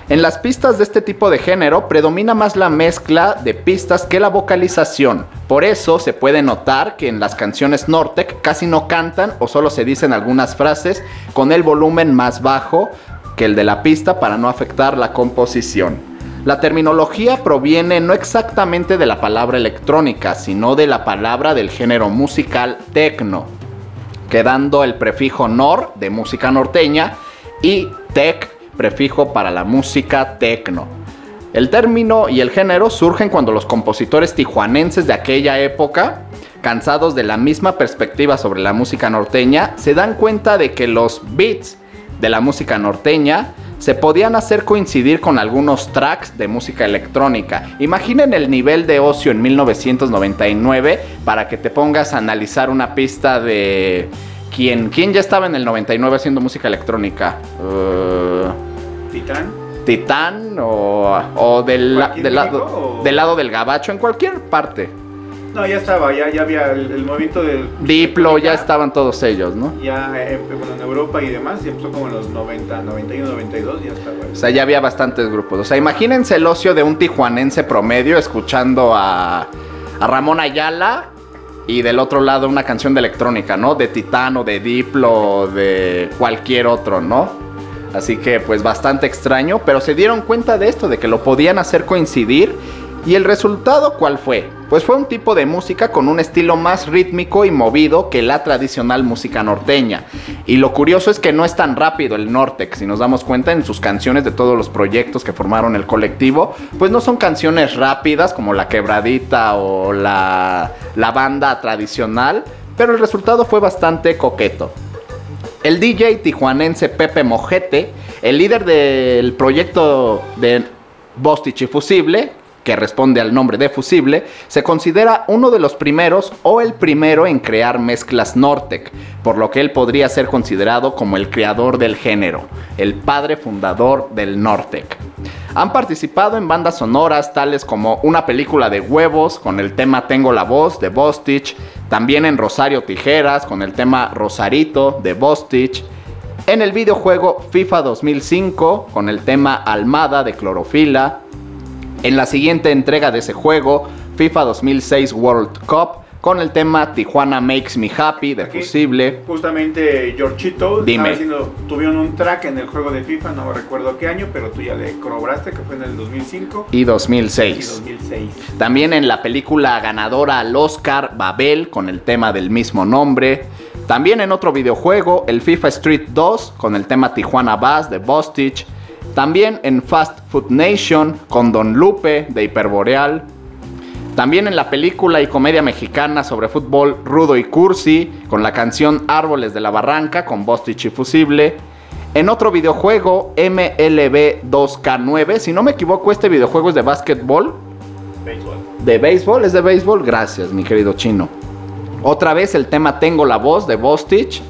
En las pistas de este tipo de género predomina más la mezcla de pistas que la vocalización. Por eso se puede notar que en las canciones Nortec casi no cantan o solo se dicen algunas frases con el volumen más bajo que el de la pista para no afectar la composición. La terminología proviene no exactamente de la palabra electrónica, sino de la palabra del género musical tecno, quedando el prefijo nor de música norteña y tec prefijo para la música tecno. El término y el género surgen cuando los compositores tijuanenses de aquella época, cansados de la misma perspectiva sobre la música norteña, se dan cuenta de que los beats de la música norteña se podían hacer coincidir con algunos tracks de música electrónica. Imaginen el nivel de ocio en 1999 para que te pongas a analizar una pista de... ¿Quién, quién ya estaba en el 99 haciendo música electrónica? Eh, Titán. Titán o, o del, la- ¿Joaquín del lado, o- del lado del gabacho, en cualquier parte. No, ya estaba, ya, ya había el, el movimiento del... Diplo, ya estaban todos ellos, ¿no? Ya eh, bueno, en Europa y demás, ya empezó como en los 90, 91, 92, ya estaba. O sea, ya había bastantes grupos. O sea, imagínense el ocio de un tijuanense promedio escuchando a, a Ramón Ayala y del otro lado una canción de electrónica, ¿no? De Titán o de Diplo de cualquier otro, ¿no? Así que pues bastante extraño, pero se dieron cuenta de esto, de que lo podían hacer coincidir. ¿Y el resultado cuál fue? Pues fue un tipo de música con un estilo más rítmico y movido que la tradicional música norteña. Y lo curioso es que no es tan rápido el Nortex, si nos damos cuenta en sus canciones de todos los proyectos que formaron el colectivo, pues no son canciones rápidas como la quebradita o la, la banda tradicional, pero el resultado fue bastante coqueto. El DJ tijuanense Pepe Mojete, el líder del proyecto de Bostich y Fusible, que responde al nombre de Fusible, se considera uno de los primeros o el primero en crear mezclas Nortec, por lo que él podría ser considerado como el creador del género, el padre fundador del Nortec. Han participado en bandas sonoras tales como una película de huevos con el tema Tengo la voz de Bostich, también en Rosario Tijeras con el tema Rosarito de Bostich, en el videojuego FIFA 2005 con el tema Almada de Clorofila, en la siguiente entrega de ese juego, FIFA 2006 World Cup, con el tema Tijuana Makes Me Happy de Aquí, Fusible. Justamente Dime. haciendo, tuvieron un track en el juego de FIFA, no recuerdo qué año, pero tú ya le corroboraste que fue en el 2005 Y y 2006. 2006. También en la película ganadora al Oscar Babel con el tema del mismo nombre. También en otro videojuego, el FIFA Street 2 con el tema Tijuana Bass de Bostich. También en Fast Food Nation con Don Lupe de Hiperboreal. También en la película y comedia mexicana sobre fútbol Rudo y Cursi, con la canción Árboles de la Barranca, con Bostich y Fusible. En otro videojuego, MLB 2K9, si no me equivoco, este videojuego es de básquetbol. ¿De béisbol? ¿Es de béisbol? Gracias, mi querido chino. Otra vez el tema Tengo la voz de Bostich.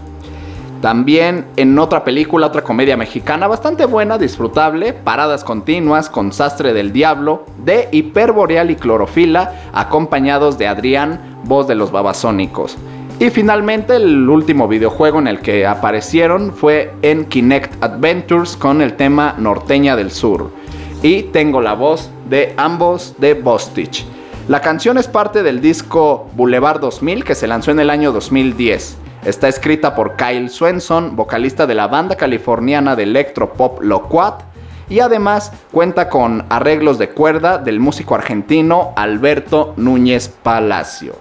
También en otra película, otra comedia mexicana bastante buena, disfrutable, paradas continuas con Sastre del Diablo, de Hiperboreal y Clorofila, acompañados de Adrián, voz de los babasónicos. Y finalmente el último videojuego en el que aparecieron fue en Kinect Adventures con el tema Norteña del Sur. Y tengo la voz de ambos de Bostich. La canción es parte del disco Boulevard 2000 que se lanzó en el año 2010. Está escrita por Kyle Swenson, vocalista de la banda californiana de electropop Loquat, y además cuenta con arreglos de cuerda del músico argentino Alberto Núñez Palacio.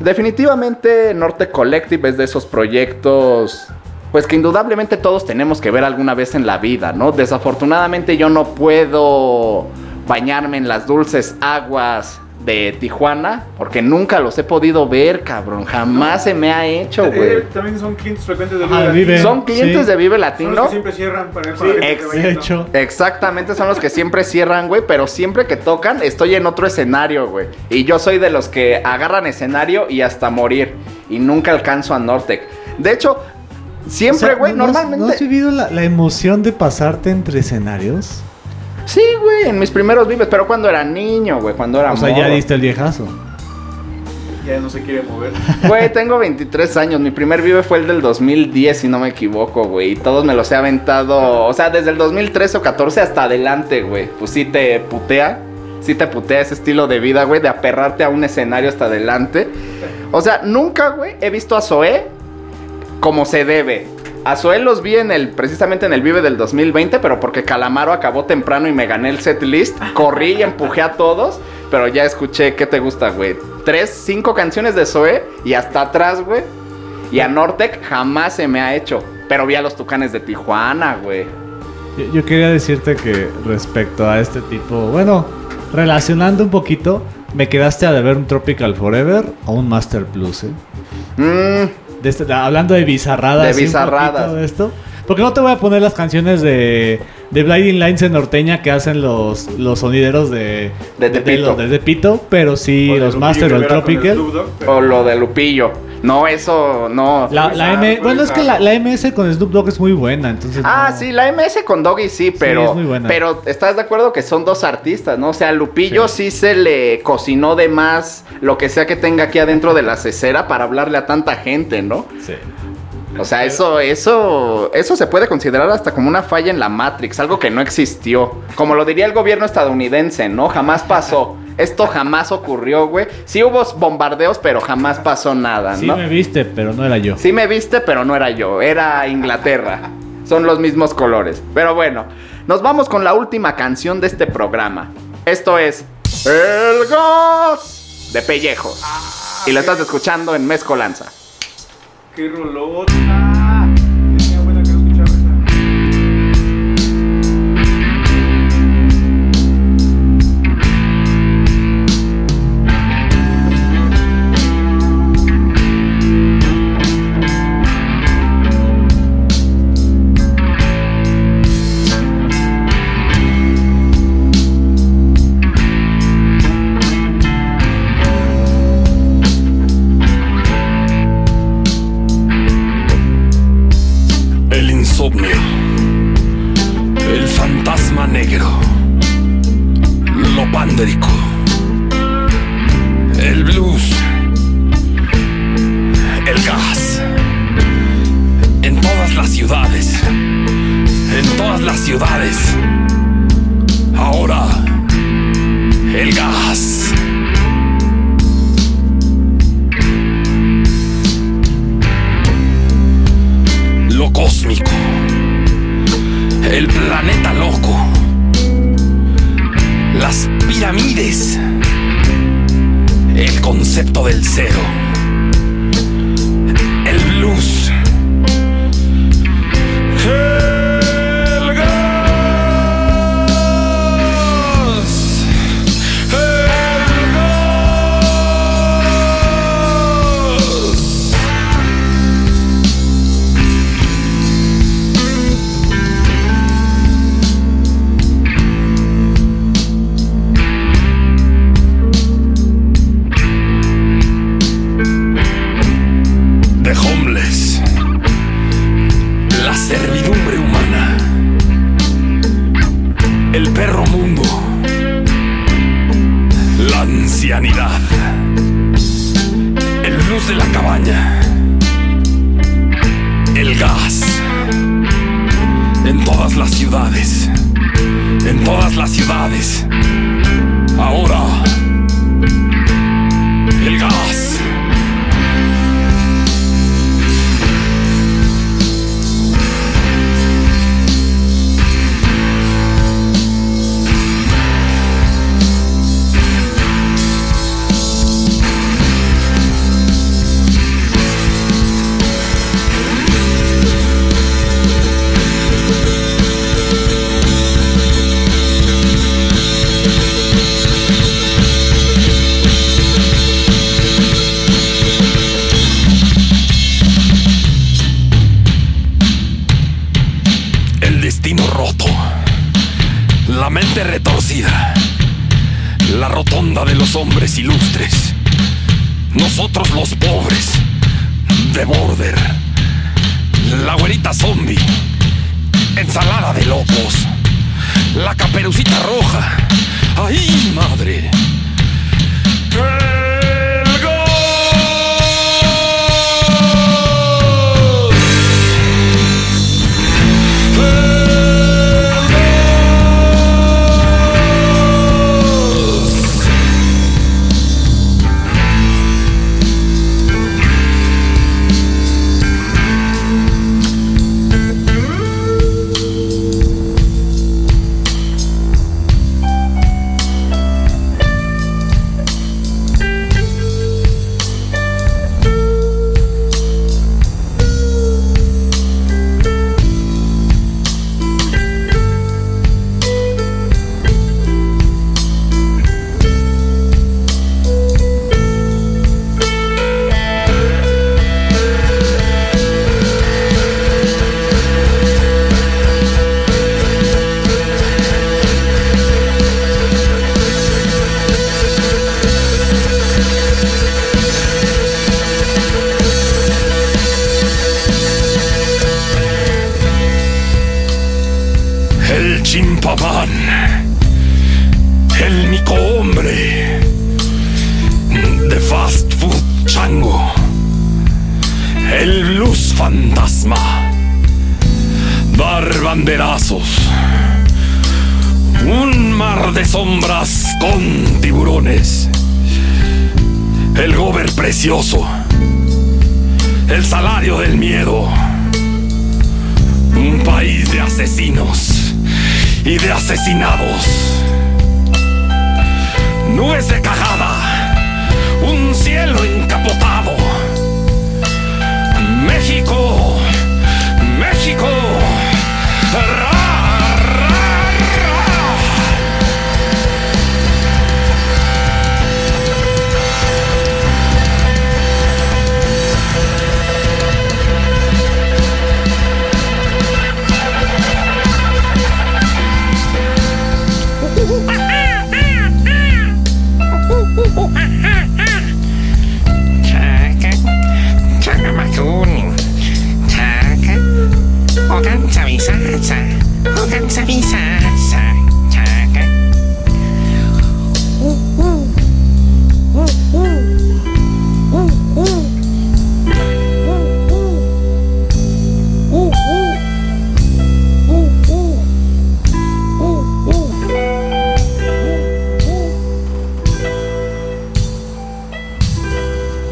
Definitivamente Norte Collective es de esos proyectos pues que indudablemente todos tenemos que ver alguna vez en la vida, ¿no? Desafortunadamente yo no puedo bañarme en las dulces aguas de Tijuana porque nunca los he podido ver, cabrón. Jamás se me ha hecho, Eh, güey. también son clientes frecuentes de Ajá, Vive Vive. Latino. Son clientes Sí. de Vive Son los Latino. que siempre cierran para para la gente que ex- va De yendo. hecho, Exactamente, son los que siempre cierran, güey, pero siempre que tocan estoy en otro escenario, güey. Y yo soy de los que agarran escenario y hasta morir. Y nunca alcanzo a Nortec. De hecho, siempre, o sea, güey, ¿no- no has- normalmente... ¿No has vivido la, la emoción de pasarte entre escenarios? Sí, güey, en mis primeros vives, pero cuando era niño, güey, cuando era O sea, ya morro. diste el viejazo. Ya no se quiere mover. Güey, tengo 23 años. Mi primer vive fue el del 2010, si no me equivoco, güey. Y todos me los he aventado. O sea, desde el 2013 o 14 hasta adelante, güey. Pues sí te putea. Sí te putea ese estilo de vida, güey, de aperrarte a un escenario hasta adelante. O sea, nunca, güey, he visto a Zoé como se debe. A Zoé los vi en el, precisamente en el Vive del 2020, pero porque Calamaro acabó temprano y me gané el set list. Corrí y empujé a todos, pero ya escuché, ¿qué te gusta, güey? Tres, cinco canciones de Zoé y hasta atrás, güey. Y a Nortec jamás se me ha hecho. Pero vi a los tucanes de Tijuana, güey. Yo, yo quería decirte que respecto a este tipo, bueno, relacionando un poquito, me quedaste a deber un Tropical Forever o un Master Plus, ¿eh? Mm, De este- hablando de bizarradas. De bizarradas. de esto. Porque no te voy a poner las canciones de, de Blinding Lines en norteña que hacen los, los sonideros de, De Tepito. los de Tepito, pero sí O los Lupillo Master o el Rivera con Tropical. Pero- o lo de Lupillo. No, eso no. La, la M, Bizarro, bueno, es que la, MS con Snoop Dogg es muy buena, entonces. Ah, no- sí, la MS con Doggy sí, pero. es muy buena. Pero estás de acuerdo que son dos artistas, ¿no? O sea, Lupillo sí. se le cocinó de más lo que sea que tenga aquí adentro de la cesera para hablarle a tanta gente, ¿no? Sí. O sea, eso, eso, eso se puede considerar hasta como una falla en la Matrix, algo que no existió. Como lo diría el gobierno estadounidense, ¿no? Jamás pasó. Esto jamás ocurrió, güey. Sí hubo bombardeos, pero jamás pasó nada, Sí ¿no? me viste, pero no era yo. Sí me viste, pero no era yo, era Inglaterra. Son los mismos colores. Pero bueno, nos vamos con la última canción de este programa. Esto es El Gas de Pellejos. Y lo estás escuchando en Mezcolanza. ¡Qué rolota!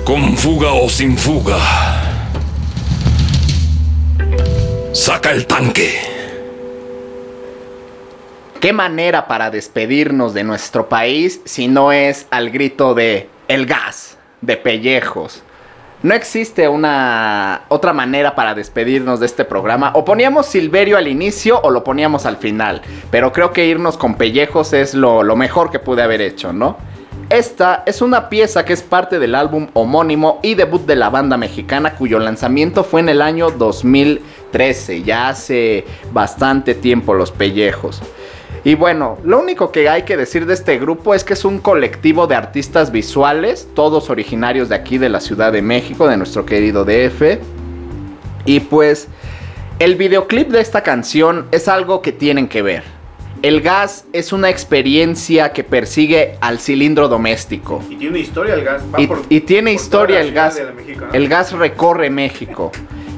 Con fuga o sin fuga. Saca el tanque. ¿Qué manera para despedirnos de nuestro país si no es al grito de el gas, de pellejos? No existe una otra manera para despedirnos de este programa. O poníamos Silverio al inicio o lo poníamos al final. Pero creo que irnos con pellejos es lo, lo mejor que pude haber hecho, ¿no? Esta es una pieza que es parte del álbum homónimo y debut de la banda mexicana cuyo lanzamiento fue en el año 2013, ya hace bastante tiempo los pellejos. Y bueno, lo único que hay que decir de este grupo es que es un colectivo de artistas visuales, todos originarios de aquí de la Ciudad de México, de nuestro querido DF. Y pues el videoclip de esta canción es algo que tienen que ver. El gas es una experiencia que persigue al cilindro doméstico. Y tiene historia el gas. va Y, por- y tiene historia el gas. México, ¿no? El gas recorre México.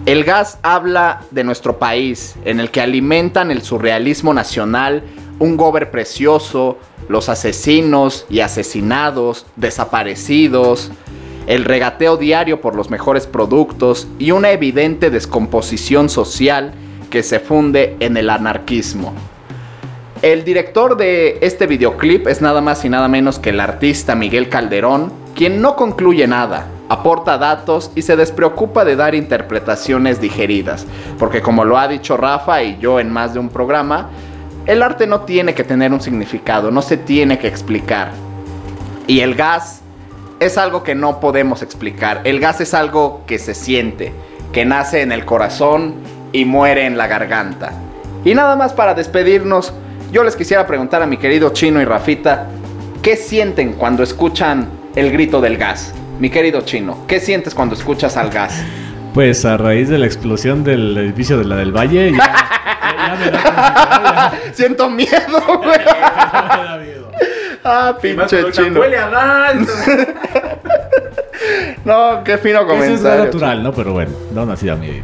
El gas habla de nuestro país, en el que alimentan el surrealismo nacional, un gober precioso, los asesinos y asesinados, desaparecidos, el regateo diario por los mejores productos y una evidente descomposición social que se funde en el anarquismo. El director de este videoclip es nada más y nada menos que el artista Miguel Calderón, quien no concluye nada, aporta datos y se despreocupa de dar interpretaciones digeridas, porque como lo ha dicho Rafa y yo en más de un programa, el arte no tiene que tener un significado, no se tiene que explicar. Y el gas es algo que no podemos explicar, el gas es algo que se siente, que nace en el corazón y muere en la garganta. Y nada más para despedirnos, yo les quisiera preguntar a mi querido Chino y Rafita, ¿qué sienten cuando escuchan el grito del gas? Mi querido Chino, ¿qué sientes cuando escuchas al gas? Pues a raíz de la explosión del edificio de la del Valle, ya, ya me da como Siento miedo, güey. Ah, pinche chino. Huele a gas. No, qué fino Eso es comentario. natural, ¿no? Pero bueno, no nací a mí.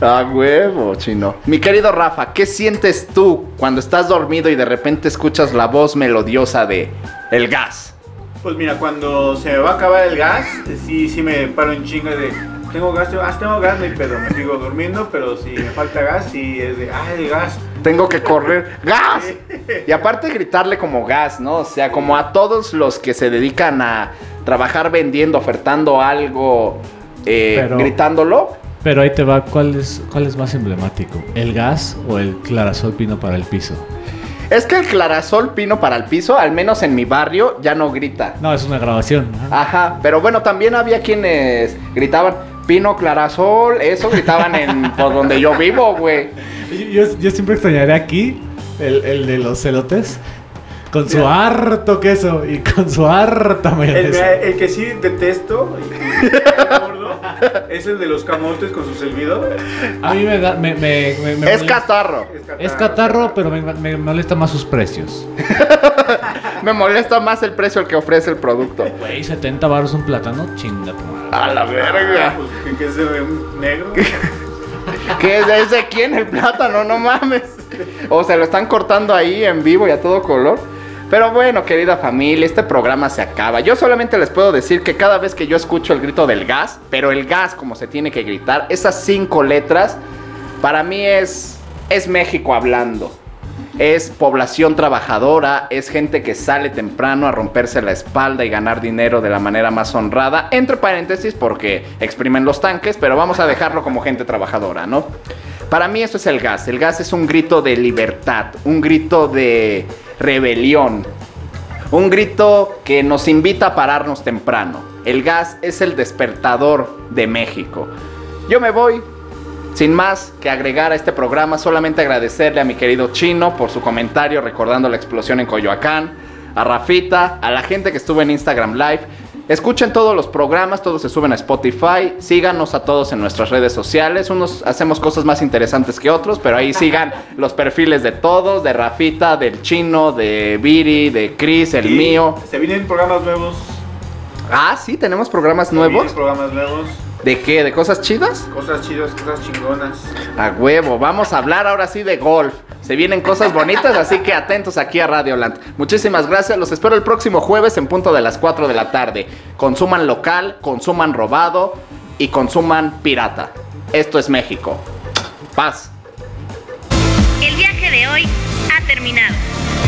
Ah, huevo, chino. Mi querido Rafa, ¿qué sientes tú cuando estás dormido y de repente escuchas la voz melodiosa de el gas? Pues mira, cuando se me va a acabar el gas, sí, sí me paro en chinga de. Tengo gas, tengo, ah, tengo gas, no hay pedo, me sigo durmiendo, pero si me falta gas, sí es de, el gas. Tengo que correr. ¡Gas! Y aparte gritarle como gas, ¿no? O sea, como a todos los que se dedican a trabajar vendiendo, ofertando algo, eh, Pero- gritándolo. Pero ahí te va, ¿cuál es, ¿cuál es más emblemático? ¿El gas o el clarasol pino para el piso? Es que el clarasol pino para el piso, al menos en mi barrio, ya no grita. No, es una grabación. Ajá, pero bueno, también había quienes gritaban pino clarasol, eso gritaban en por donde yo vivo, güey. Yo, siempre extrañaré aquí el, el de los celotes. Con su harto queso y con su harta mayonesa. el que sí detesto y- y gordo, es el de los camotes con su silbido. A mí me da. Me, me- me- me Es catarro. Es catarro, pero me, me molesta más sus precios. Me molesta más el precio al que ofrece el producto. Güey, 70 baros un plátano, chinga tu madre. A la verga. Pues, ¿qué- ¿Qué es de un negro? ¿Qué es de ese quién? El plátano, no mames. O se lo están cortando ahí en vivo y a todo color. Pero bueno, querida familia, este programa se acaba. Yo solamente les puedo decir que cada vez que yo escucho el grito del gas, pero el gas como se tiene que gritar, esas cinco letras, para mí es, es México hablando. Es población trabajadora, es gente que sale temprano a romperse la espalda y ganar dinero de la manera más honrada, entre paréntesis porque exprimen los tanques, pero vamos a dejarlo como gente trabajadora, ¿no? Para mí eso es el gas, el gas es un grito de libertad, un grito de rebelión, un grito que nos invita a pararnos temprano. El gas es el despertador de México. Yo me voy, sin más que agregar a este programa, solamente agradecerle a mi querido Chino por su comentario recordando la explosión en Coyoacán, a Rafita, a la gente que estuvo en Instagram Live. Escuchen todos los programas, todos se suben a Spotify. Síganos a todos en nuestras redes sociales. Unos hacemos cosas más interesantes que otros, pero ahí sigan los perfiles de todos, de Rafita, del Chino, de Viri, de Chris, el Y mío. Se vienen programas nuevos. Ah, sí, tenemos programas se vienen nuevos. programas nuevos. ¿De qué? ¿De cosas chidas? Cosas chidas, cosas chingonas. A huevo, vamos a hablar ahora sí de golf. Se vienen cosas bonitas, así que atentos aquí a Radio Land. Muchísimas gracias, los espero el próximo jueves en punto de las 4 de la tarde. Consuman local, consuman robado y consuman pirata. Esto es México. Paz. El viaje de hoy ha terminado.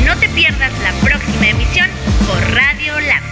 No te pierdas la próxima emisión por Radio Land.